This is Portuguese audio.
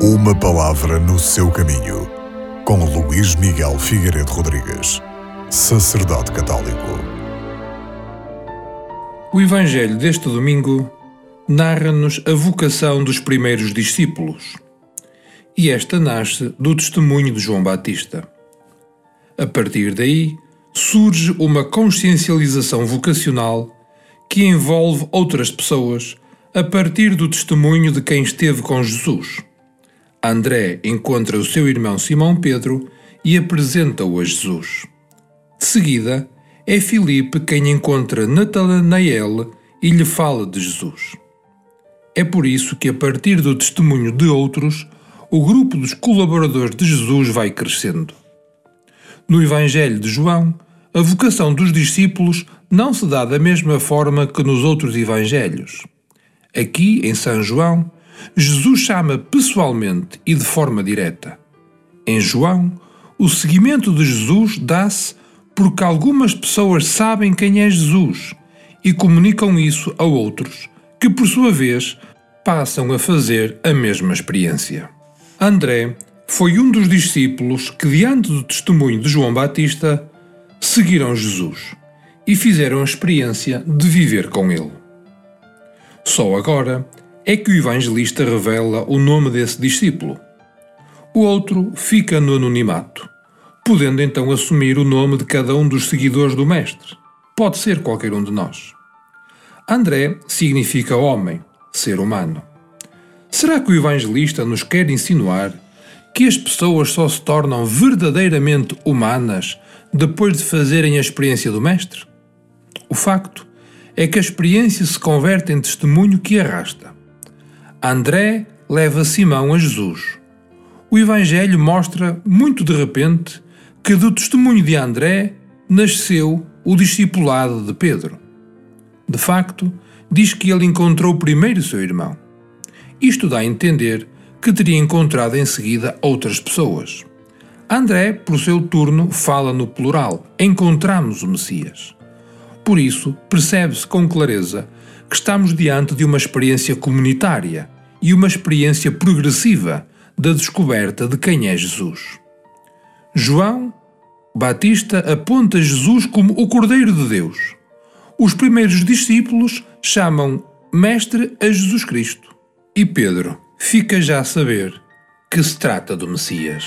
Uma palavra no seu caminho, com Luís Miguel Figueiredo Rodrigues, sacerdote católico. O Evangelho deste domingo narra-nos a vocação dos primeiros discípulos. E esta nasce do testemunho de João Batista. A partir daí, surge uma consciencialização vocacional que envolve outras pessoas a partir do testemunho de quem esteve com Jesus. André encontra o seu irmão Simão Pedro e apresenta-o a Jesus. De seguida, é Filipe quem encontra Natanael e lhe fala de Jesus. É por isso que, a partir do testemunho de outros, o grupo dos colaboradores de Jesus vai crescendo. No Evangelho de João, a vocação dos discípulos não se dá da mesma forma que nos outros evangelhos. Aqui, em São João, Jesus chama pessoalmente e de forma direta. Em João, o seguimento de Jesus dá-se porque algumas pessoas sabem quem é Jesus e comunicam isso a outros, que por sua vez passam a fazer a mesma experiência. André foi um dos discípulos que, diante do testemunho de João Batista, seguiram Jesus e fizeram a experiência de viver com ele. Só agora é que o evangelista revela o nome desse discípulo. O outro fica no anonimato, podendo então assumir o nome de cada um dos seguidores do Mestre. Pode ser qualquer um de nós. André significa homem, ser humano. Será que o evangelista nos quer insinuar que as pessoas só se tornam verdadeiramente humanas depois de fazerem a experiência do Mestre? O facto é que a experiência se converte em testemunho que arrasta. André leva Simão a Jesus. O Evangelho mostra, muito de repente, que do testemunho de André nasceu o discipulado de Pedro. De facto, diz que ele encontrou primeiro seu irmão. Isto dá a entender que teria encontrado em seguida outras pessoas. André, por seu turno, fala no plural: encontramos o Messias. Por isso, percebe-se com clareza que estamos diante de uma experiência comunitária e uma experiência progressiva da descoberta de quem é Jesus. João Batista aponta Jesus como o Cordeiro de Deus. Os primeiros discípulos chamam Mestre a Jesus Cristo. E Pedro fica já a saber que se trata do Messias.